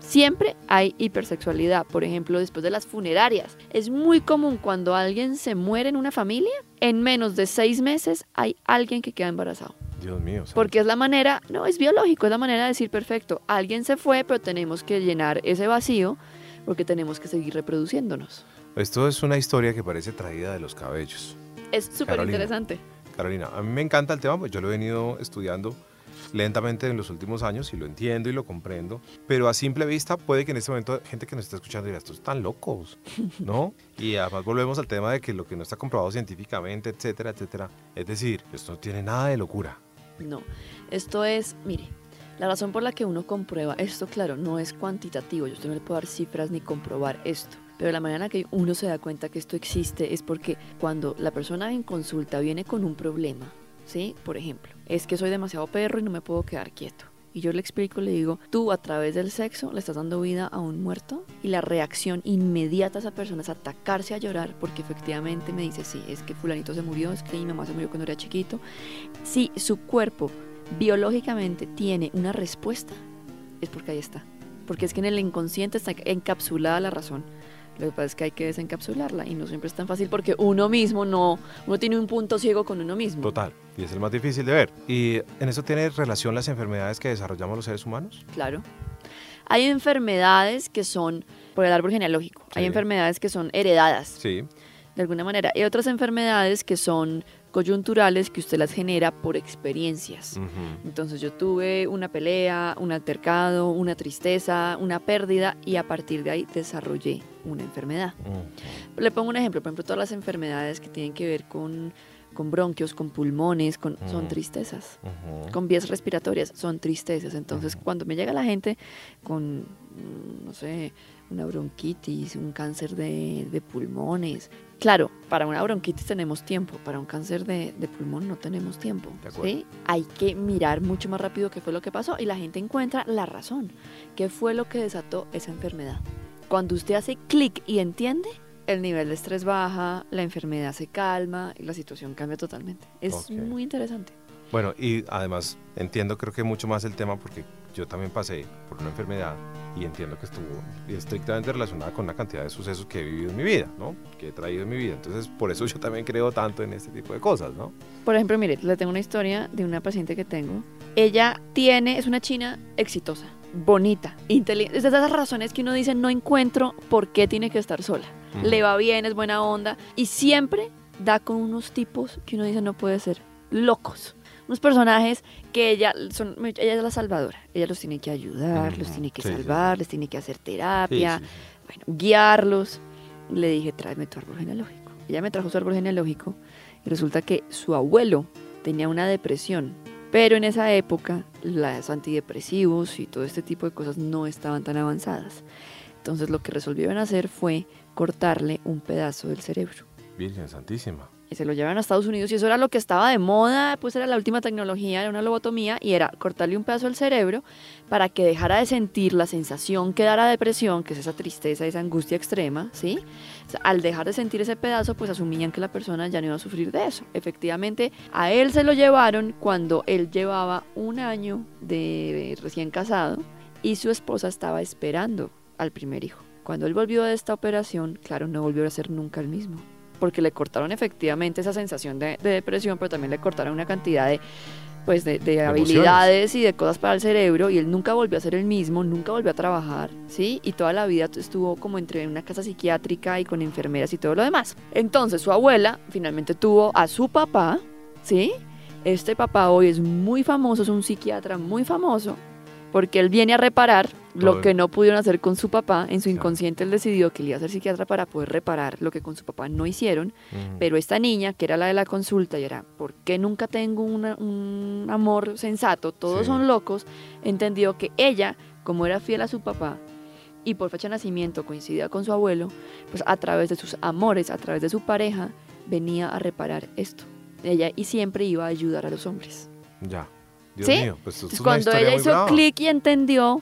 Siempre hay hipersexualidad, por ejemplo, después de las funerarias. Es muy común cuando alguien se muere en una familia, en menos de seis meses hay alguien que queda embarazado.
Dios mío.
Porque es la manera, no, es biológico, es la manera de decir, perfecto, alguien se fue, pero tenemos que llenar ese vacío porque tenemos que seguir reproduciéndonos.
Esto es una historia que parece traída de los cabellos.
Es súper interesante.
Carolina, a mí me encanta el tema, pues yo lo he venido estudiando lentamente en los últimos años y lo entiendo y lo comprendo, pero a simple vista puede que en este momento gente que nos está escuchando diga, estos están locos, ¿no? Y además volvemos al tema de que lo que no está comprobado científicamente, etcétera, etcétera. Es decir, esto no tiene nada de locura.
No, esto es, mire, la razón por la que uno comprueba esto, claro, no es cuantitativo, yo no le puedo dar cifras ni comprobar esto, pero la manera que uno se da cuenta que esto existe es porque cuando la persona en consulta viene con un problema, ¿sí? Por ejemplo, es que soy demasiado perro y no me puedo quedar quieto. Y yo le explico, le digo, tú a través del sexo le estás dando vida a un muerto y la reacción inmediata a esa persona es atacarse a llorar porque efectivamente me dice, sí, es que fulanito se murió, es que mi mamá se murió cuando era chiquito. Si su cuerpo biológicamente tiene una respuesta, es porque ahí está. Porque es que en el inconsciente está encapsulada la razón. Lo que pasa es que hay que desencapsularla y no siempre es tan fácil porque uno mismo no, uno tiene un punto ciego con uno mismo.
Total, y es el más difícil de ver. ¿Y en eso tiene relación las enfermedades que desarrollamos los seres humanos?
Claro. Hay enfermedades que son por el árbol genealógico, hay enfermedades que son heredadas.
Sí.
De alguna manera. Hay otras enfermedades que son coyunturales que usted las genera por experiencias. Entonces yo tuve una pelea, un altercado, una tristeza, una pérdida y a partir de ahí desarrollé una enfermedad. Le pongo un ejemplo, por ejemplo, todas las enfermedades que tienen que ver con, con bronquios, con pulmones, con, son tristezas. Con vías respiratorias son tristezas. Entonces cuando me llega la gente con, mm, no sé, una bronquitis, un cáncer de, de pulmones, Claro, para una bronquitis tenemos tiempo, para un cáncer de, pulmón no tenemos tiempo. ¿sí? Hay que mirar mucho más rápido qué fue lo que pasó y la gente encuentra la razón, qué fue lo que desató esa enfermedad. Cuando usted hace clic y entiende, el nivel de estrés baja, la enfermedad se calma y la situación cambia totalmente. Es muy interesante.
Bueno, y además entiendo creo que mucho más el tema porque yo también pasé por una enfermedad y entiendo que estuvo estrictamente relacionada con la cantidad de sucesos que he vivido en mi vida, ¿no? Que he traído en mi vida. Entonces, por eso yo también creo tanto en este tipo de cosas, ¿no?
Por ejemplo, mire, le tengo una historia de una paciente que tengo. Ella tiene, es una china exitosa, bonita, inteligente. Es de esas razones que uno dice, no encuentro por qué tiene que estar sola. Le va bien, es buena onda y siempre da con unos tipos que uno dice, no puede ser, locos unos personajes que ella, son, ella es la salvadora. Ella los tiene que ayudar, los tiene que salvar, les tiene que hacer terapia, bueno, guiarlos. Le dije, tráeme tu árbol genealógico. Ella me trajo su árbol genealógico y resulta que su abuelo tenía una depresión. Pero en esa época los antidepresivos y todo este tipo de cosas no estaban tan avanzadas. Entonces lo que resolvieron hacer fue cortarle un pedazo del cerebro.
Virgen Santísima
se lo llevaron a Estados Unidos y eso era lo que estaba de moda, pues era la última tecnología, era una lobotomía y era cortarle un pedazo al cerebro para que dejara de sentir la sensación que da la depresión, que es esa tristeza, esa angustia extrema, ¿sí? al dejar de sentir ese pedazo, pues asumían que la persona ya no iba a sufrir de eso. Efectivamente, a él se lo llevaron cuando él llevaba un año de recién casado y su esposa estaba esperando al primer hijo. Cuando él volvió de esta operación, claro, no volvió a ser nunca el mismo porque le cortaron efectivamente esa sensación de, depresión, pero también le cortaron una cantidad de pues de, habilidades y de cosas para el cerebro y él nunca volvió a ser el mismo, nunca volvió a trabajar, ¿sí? Y toda la vida estuvo como entre una casa psiquiátrica y con enfermeras y todo lo demás. Entonces su abuela finalmente tuvo a su papá, ¿sí? Este papá hoy es muy famoso, es un psiquiatra muy famoso porque él viene a reparar lo
Todo.
que no pudieron hacer con su papá. En su inconsciente él decidió que él iba a ser psiquiatra para poder reparar lo que con su papá no hicieron. Pero esta niña, que era la de la consulta, y era, ¿por qué nunca tengo una- un amor sensato? Todos
Sí.
son locos. Entendió que ella, como era fiel a su papá y por fecha de nacimiento coincidía con su abuelo, pues a través de sus amores, a través de su pareja, venía a reparar esto. Ella y siempre iba a ayudar a los hombres.
Ya. Dios
¿Sí?
mío, pues es
cuando ella hizo clic y entendió,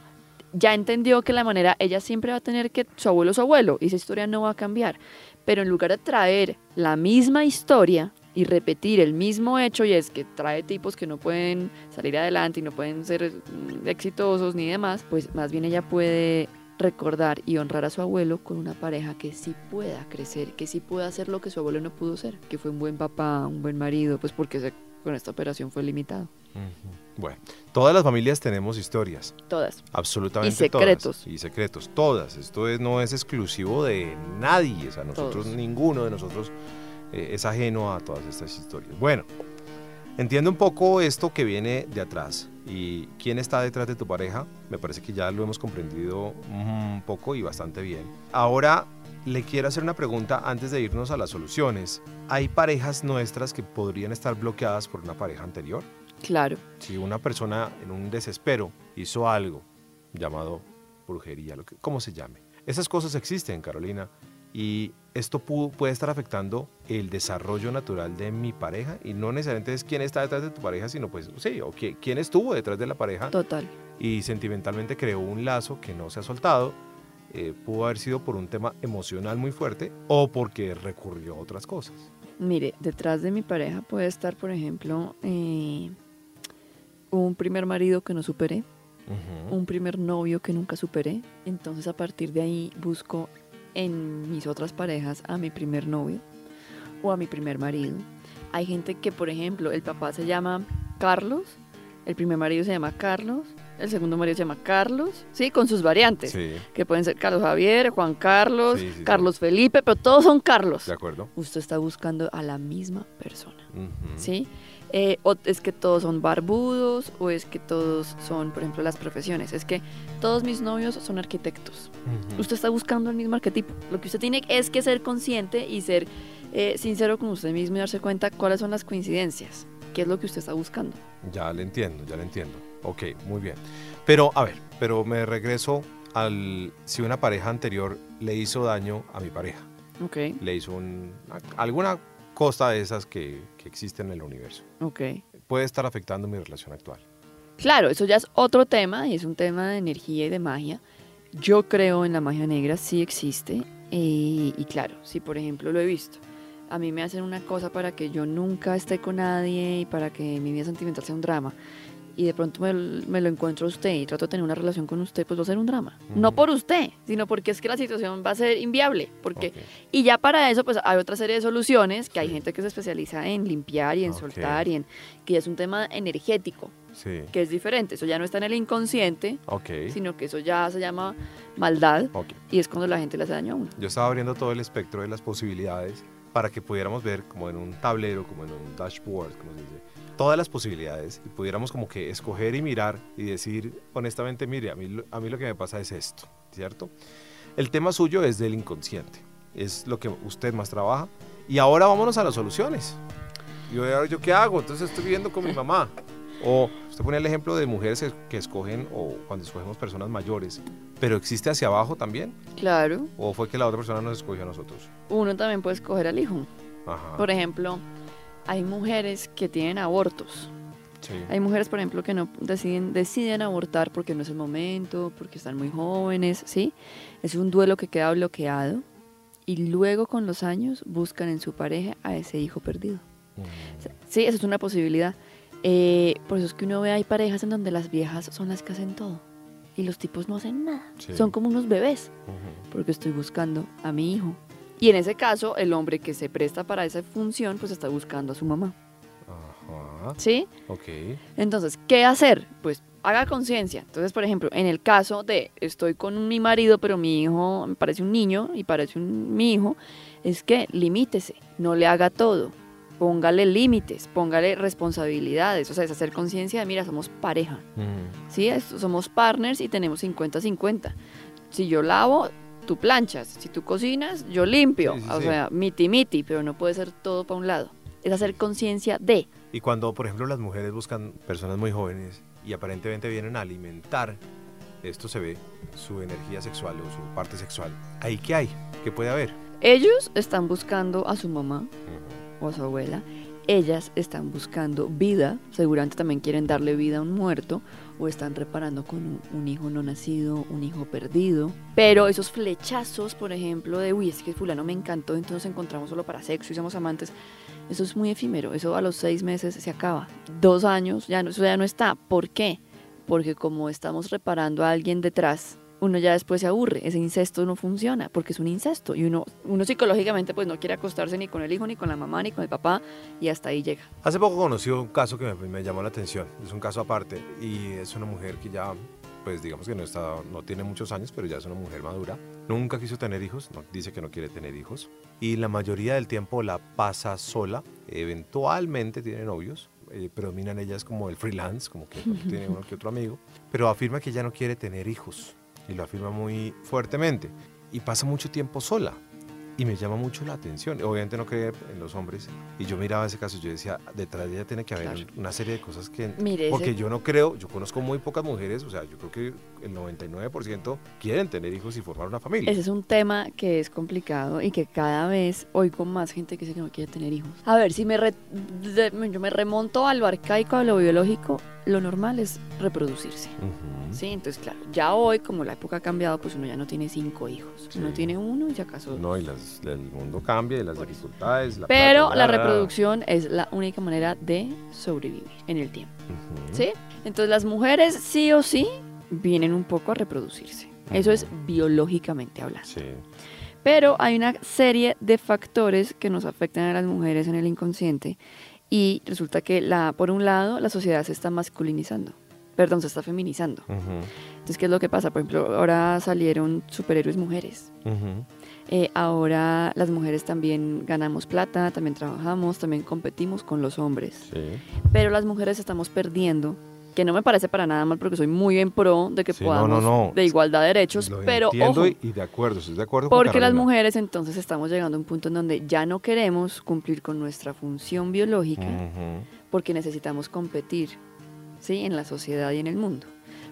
ya entendió que la manera, ella siempre va a tener que su abuelo es su abuelo, y esa historia no va a cambiar. Pero en lugar de traer la misma historia y repetir el mismo hecho, y es que trae tipos que no pueden salir adelante y no pueden ser mm, exitosos ni demás, pues más bien ella puede recordar y honrar a su abuelo con una pareja que sí pueda crecer, que sí pueda hacer lo que su abuelo no pudo ser, que fue un buen papá, un buen marido, pues porque se- con esta operación fue limitado.
Bueno, todas las familias tenemos historias,
Todas.
absolutamente
Y secretos.
todas. Y secretos, todas. Esto es- no es exclusivo de nadie, o sea, nosotros,
Todos.
ninguno de nosotros eh, es ajeno a todas estas historias. Bueno, entiendo un poco esto que viene de atrás y quién está detrás de tu pareja. Me parece que ya lo hemos comprendido un poco y bastante bien. Ahora le quiero hacer una pregunta antes de irnos a las soluciones. ¿Hay parejas nuestras que podrían estar bloqueadas por una pareja anterior?
Claro.
Si una persona en un desespero hizo algo llamado brujería, lo que, ¿cómo se llame? Esas cosas existen, Carolina, y esto pu- puede estar afectando el desarrollo natural de mi pareja y no necesariamente es quién está detrás de tu pareja, sino pues sí, o qui- quién estuvo detrás de la pareja
Total.
y sentimentalmente creó un lazo que no se ha soltado. eh, pudo haber sido por un tema emocional muy fuerte o porque recurrió a otras cosas.
Mire, detrás de mi pareja puede estar, por ejemplo, eh, un primer marido que no superé,
Ujú.
un primer novio que nunca superé. Entonces a partir de ahí busco en mis otras parejas a mi primer novio o a mi primer marido. Hay gente que, por ejemplo, el papá se llama Carlos, el primer marido se llama Carlos, el segundo marido se llama Carlos, sí, con sus variantes,
Sí,
que pueden ser Carlos Javier, Juan Carlos,
Sí, sí, sí.
Carlos Felipe, pero todos son Carlos.
de acuerdo.
Usted está buscando a la misma persona. ¿sí? Eh, o es que todos son barbudos o es que todos son, por ejemplo, las profesiones. Es que todos mis novios son arquitectos. Usted está buscando el mismo arquetipo. Lo que usted tiene es que ser consciente y ser eh, sincero con usted mismo y darse cuenta cuáles son las coincidencias. ¿Qué es lo que usted está buscando?
Ya le entiendo, ya le entiendo. Ok, muy bien. Pero, a ver, pero me regreso al si una pareja anterior le hizo daño a mi pareja,
Ok,
le hizo un- alguna cosa de esas que, que existen en el universo,
ok.
puede estar afectando mi relación actual.
Claro, eso ya es otro tema y es un tema de energía y de magia. Yo creo en la magia negra, sí existe. eh, y claro, si por ejemplo lo he visto, a mí me hacen una cosa para que yo nunca esté con nadie y para que mi vida sentimental sea un drama. Y de pronto me, me lo encuentro a usted y trato de tener una relación con usted, pues va a ser un drama. No
Ujú.
por usted, sino porque es que la situación va a ser inviable. Porque
Ok.
y ya para eso, pues hay otra serie de soluciones que hay
Sí.
gente que se especializa en limpiar y en
Ok.
soltar y en que ya es un tema energético
Sí,
que es diferente. Eso ya no está en el inconsciente,
ok.
sino que eso ya se llama maldad
ok.
y es cuando la gente le hace daño a uno.
Yo estaba abriendo todo el espectro de las posibilidades para que pudiéramos ver como en un tablero, como en un dashboard, como se dice, todas las posibilidades y pudiéramos como que escoger y mirar y decir honestamente, mire, a mí, a mí lo que me pasa es esto, ¿cierto? El tema suyo es del inconsciente, es lo que usted más trabaja y ahora vámonos a las soluciones. Yo, ¿yo qué hago? Entonces estoy viviendo con mi mamá. O usted pone el ejemplo de mujeres que- escogen o cuando escogemos personas mayores, pero existe hacia abajo también.
Claro,
¿O fue que la otra persona nos escogió a nosotros?
uno también puede escoger al hijo.
Ajá.
Por ejemplo, hay mujeres que tienen abortos.
Sí.
Hay mujeres, por ejemplo, que no deciden, deciden abortar porque no es el momento, porque están muy jóvenes, ¿sí? Es un duelo que queda bloqueado y luego con los años buscan en su pareja a ese hijo perdido.
Mm,
Sí, esa es una posibilidad. Eh, por eso es que uno ve hay parejas en donde las viejas son las que hacen todo y los tipos no hacen nada.
Sí.
Son como unos bebés porque estoy buscando a mi hijo. Y en ese caso, el hombre que se presta para esa función, pues está buscando a su mamá.
Ajá.
¿Sí?
Ok.
Entonces, ¿qué hacer? Pues haga conciencia. Entonces, por ejemplo, en el caso de estoy con mi marido, pero mi hijo me parece un niño y parece un, mi hijo, es que limítese, no le haga todo. Póngale límites, póngale responsabilidades, o sea, es hacer conciencia de, mira, somos pareja, ¿sí? somos partners y tenemos 50-50. Si yo lavo, tú planchas, si tú cocinas, yo limpio, o sea, miti miti, pero no puede ser todo para un lado. Es hacer conciencia de.
Y cuando, por ejemplo, las mujeres buscan personas muy jóvenes y aparentemente vienen a alimentar, esto se ve, su energía sexual o su parte sexual, ¿ahí qué hay? ¿Qué puede haber?
Ellos están buscando a su mamá o su abuela. Ellas están buscando vida, seguramente también quieren darle vida a un muerto o están reparando con un, hijo no nacido, un hijo perdido. Pero esos flechazos, por ejemplo, de, uy, es que fulano me encantó, entonces nos encontramos solo para sexo y somos amantes, eso es muy efímero, eso a los seis meses se acaba. Dos años, ya no, eso ya no está. ¿Por qué? Porque como estamos reparando a alguien detrás, uno ya después se aburre, ese incesto no funciona porque es un incesto y uno, uno psicológicamente pues no quiere acostarse ni con el hijo, ni con la mamá, ni con el papá y hasta ahí llega.
Hace poco conocí un caso que me, llamó la atención, es un caso aparte y es una mujer que ya pues digamos que no, está, no tiene muchos años, pero ya es una mujer madura. Nunca quiso tener hijos, no, dice que no quiere tener hijos y la mayoría del tiempo la pasa sola, eventualmente tiene novios, eh, predominan ellas como el freelance, como que tiene uno que otro amigo, pero afirma que ya no quiere tener hijos y lo afirma muy fuertemente. Y pasa mucho tiempo sola y me llama mucho la atención. Obviamente no cree en los hombres. Y yo miraba ese caso, yo decía, detrás de ella tiene que haber una serie de cosas que... porque yo no creo, yo conozco muy pocas mujeres, o sea, yo creo que el 99% quieren tener hijos y formar una familia.
Ese es un tema que es complicado y que cada vez oigo más gente que dice que no quiere tener hijos. A ver, si me yo me remonto a lo arcaico, a lo biológico, lo normal es reproducirse. Sí, entonces claro, ya hoy como la época ha cambiado, pues uno ya no tiene cinco hijos, uno tiene uno y acaso...
No, y el mundo cambia y las dificultades...
Pero la reproducción es la única manera de sobrevivir en el tiempo. ¿Sí? Entonces las mujeres sí o sí vienen un poco a reproducirse. Eso es biológicamente hablando. Sí. Pero hay una serie de factores que nos afectan a las mujeres en el inconsciente y resulta que, la, por un lado, la sociedad se está masculinizando, perdón, se está feminizando. Entonces, ¿qué es lo que pasa? Por ejemplo, ahora salieron superhéroes mujeres. Eh, ahora las mujeres también ganamos plata, también trabajamos, también competimos con los hombres. Pero las mujeres estamos perdiendo que no me parece para nada mal porque soy muy en pro de que podamos de igualdad de derechos, pero
entiendo y de acuerdo, estoy de acuerdo
porque las mujeres entonces estamos llegando a un punto en donde ya no queremos cumplir con nuestra función biológica porque necesitamos competir, ¿sí? en la sociedad y en el mundo.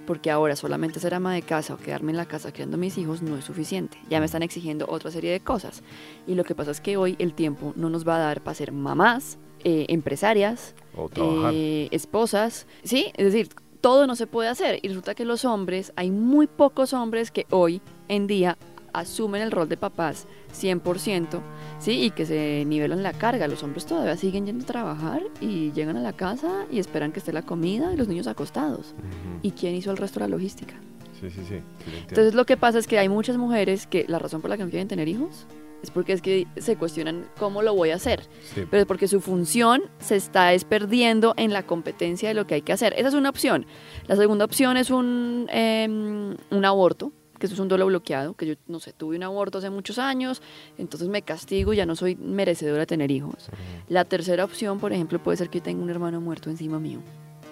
Porque ahora solamente ser ama de casa o quedarme en la casa criando a mis hijos no es suficiente. Ya me están exigiendo otra serie de cosas. Y lo que pasa es que hoy el tiempo no nos va a dar para ser mamás, eh, empresarias, eh, esposas, ¿sí? Es decir, todo no se puede hacer. Y resulta que los hombres, hay muy pocos hombres que hoy en día asumen el rol de papás 100%, ¿sí? Y que se nivelan la carga. Los hombres todavía siguen yendo a trabajar y llegan a la casa y esperan que esté la comida y los niños acostados. ¿Y quién hizo el resto de la logística?
Sí, sí, sí.
Entonces lo que pasa es que hay muchas mujeres que la razón por la que no quieren tener hijos es porque es que se cuestionan cómo lo voy a hacer. Pero es porque su función se está perdiendo en la competencia de lo que hay que hacer. Esa es una opción. La segunda opción es un, em, un aborto, que eso es un duelo bloqueado, que yo, no sé, tuve un aborto hace muchos años, entonces me castigo y ya no soy merecedora de tener hijos. La tercera opción, por ejemplo, puede ser que yo tenga un hermano muerto encima mío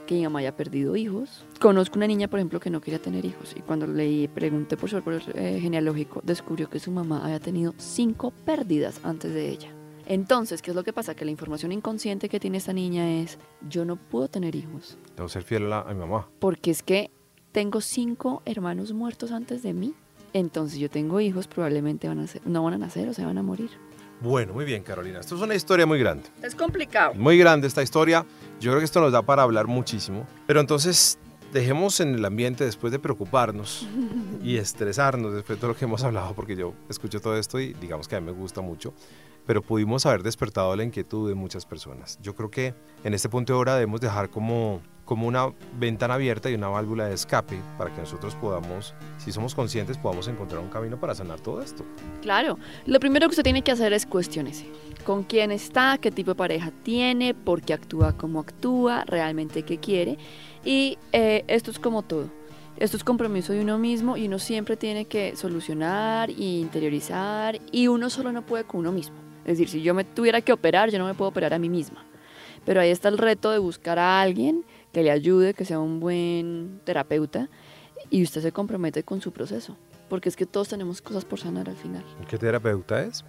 que mi mamá haya perdido hijos. Conozco una niña, por ejemplo, que no quería tener hijos y cuando le pregunté por su árbol eh, genealógico, descubrió que su mamá había tenido cinco pérdidas antes de ella. Entonces, ¿qué es lo que pasa? Que la información inconsciente que tiene esta niña es, yo no puedo tener hijos.
Que ser fiel a, mi mamá.
Porque es que tengo cinco hermanos muertos antes de mí. Entonces yo tengo hijos, probablemente van a ser, no van a nacer o se van a morir.
Bueno, muy bien, Carolina. Esto es una historia muy grande.
Es complicado.
Muy grande esta historia. Yo creo que esto nos da para hablar muchísimo. Pero entonces, dejemos en el ambiente después de preocuparnos y estresarnos después de todo lo que hemos hablado, porque yo escucho todo esto y digamos que a mí me gusta mucho, pero pudimos haber despertado la inquietud de muchas personas. Yo creo que en este punto de hora debemos dejar como como una ventana abierta y una válvula de escape para que nosotros podamos, si somos conscientes, podamos encontrar un camino para sanar todo esto.
Claro, lo primero que usted tiene que hacer es cuestionarse con quién está, qué tipo de pareja tiene, por qué actúa como actúa, realmente qué quiere. Y eh, esto es como todo. Esto es compromiso de uno mismo y uno siempre tiene que solucionar e interiorizar y uno solo no puede con uno mismo. Es decir, si yo me tuviera que operar, yo no me puedo operar a mí misma. Pero ahí está el reto de buscar a alguien que le ayude, que sea un buen terapeuta y usted se compromete con su proceso. Porque es que todos tenemos cosas por sanar al final.
¿Qué terapeuta es?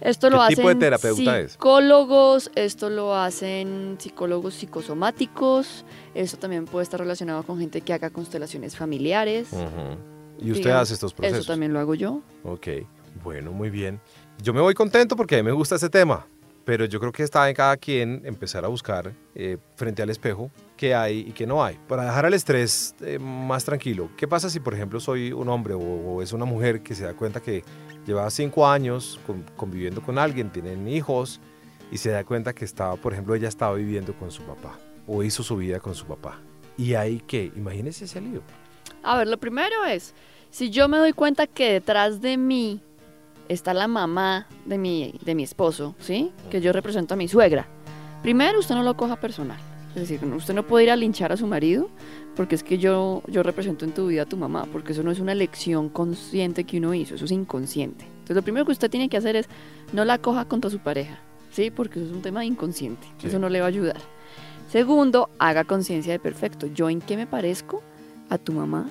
Esto lo
¿Qué tipo
hacen
de terapeuta es?
psicólogos, esto lo hacen psicólogos psicosomáticos, esto también puede estar relacionado con gente que haga constelaciones familiares.
¿Y usted
Digamos,
hace estos procesos?
Eso también lo hago yo.
Ok, bueno, muy bien. Yo me voy contento porque a mí me gusta este tema, pero yo creo que está en cada quien empezar a buscar eh, frente al espejo qué hay y qué no hay. Para dejar el estrés eh, más tranquilo, ¿qué pasa si, por ejemplo, soy un hombre o, es una mujer que se da cuenta que lleva cinco años con- conviviendo con alguien, tienen hijos y se da cuenta que estaba, por ejemplo, ella estaba viviendo con su papá o hizo su vida con su papá? ¿Y ahí qué? Imagínese ese lío.
A ver, lo primero es, si yo me doy cuenta que detrás de mí está la mamá de mi, de mi esposo, ¿sí? Que yo represento a mi suegra. Primero, usted no lo coja personal. Es decir, usted no puede ir a linchar a su marido porque es que yo, yo represento en tu vida a tu mamá, porque eso no es una elección consciente que uno hizo, eso es inconsciente. Entonces, lo primero que usted tiene que hacer es no la coja contra su pareja, ¿sí? Porque eso es un tema inconsciente,
Sí.
eso no le va a ayudar. Segundo, haga conciencia de perfecto. ¿Yo en qué me parezco a tu mamá?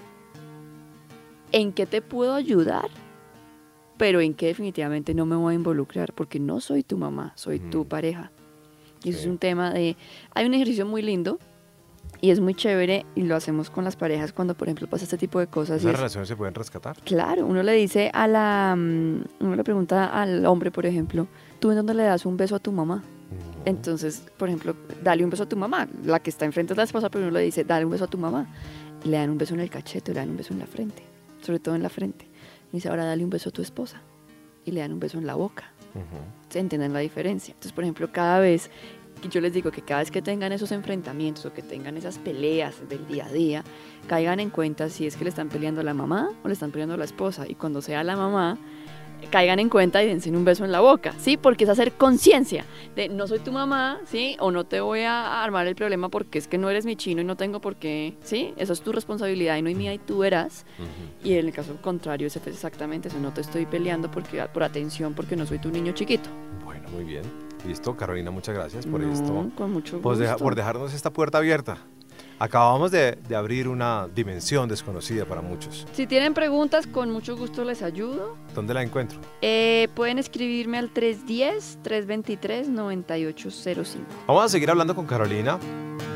¿En qué te puedo ayudar? Pero en qué definitivamente no me voy a involucrar porque no soy tu mamá, soy tu pareja. Y eso
Sí.
es un tema de... Hay un ejercicio muy lindo y es muy chévere y lo hacemos con las parejas cuando, por ejemplo, pasa este tipo de cosas. es-
relaciones se pueden rescatar.
Claro, uno le dice a la... mm, Uno le pregunta al hombre, por ejemplo, ¿tú en dónde le das un beso a tu mamá? Entonces, por ejemplo, dale un beso a tu mamá. La que está enfrente es la esposa, pero uno le dice, dale un beso a tu mamá. Y le dan un beso en el cachete, le dan un beso en la frente, sobre todo en la frente. Y dice, ahora dale un beso a tu esposa. Y le dan un beso en la boca. Se entienden la diferencia. Entonces, por ejemplo, cada vez que yo les digo que cada vez que tengan esos enfrentamientos o que tengan esas peleas del día a día, caigan en cuenta si es que le están peleando a la mamá o le están peleando a la esposa. Y cuando sea la mamá, caigan en cuenta y dense un beso en la boca, ¿sí? Porque es hacer conciencia de no soy tu mamá, ¿sí? O no te voy a armar el problema porque es que no eres mi chino y no tengo por qué, ¿sí? Eso es tu responsabilidad y no es mía y tú verás. Y en el caso contrario es exactamente eso, no te estoy peleando porque, por atención porque no soy tu niño chiquito.
Bueno, muy bien. Listo, Carolina, muchas gracias por
No,
esto.
Con mucho gusto.
Deja- por dejarnos esta puerta abierta. Acabamos de, de abrir una dimensión desconocida para muchos.
Si tienen preguntas, con mucho gusto les ayudo.
¿Dónde la encuentro?
Eh, pueden escribirme al 310-323-9805.
Vamos a seguir hablando con Carolina.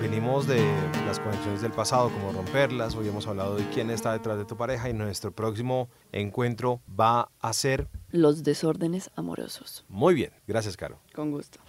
Venimos de las conexiones del pasado, cómo romperlas. Hoy hemos hablado de quién está detrás de tu pareja y nuestro próximo encuentro va a ser
Los desórdenes amorosos.
muy bien. Gracias, Caro.
Con gusto.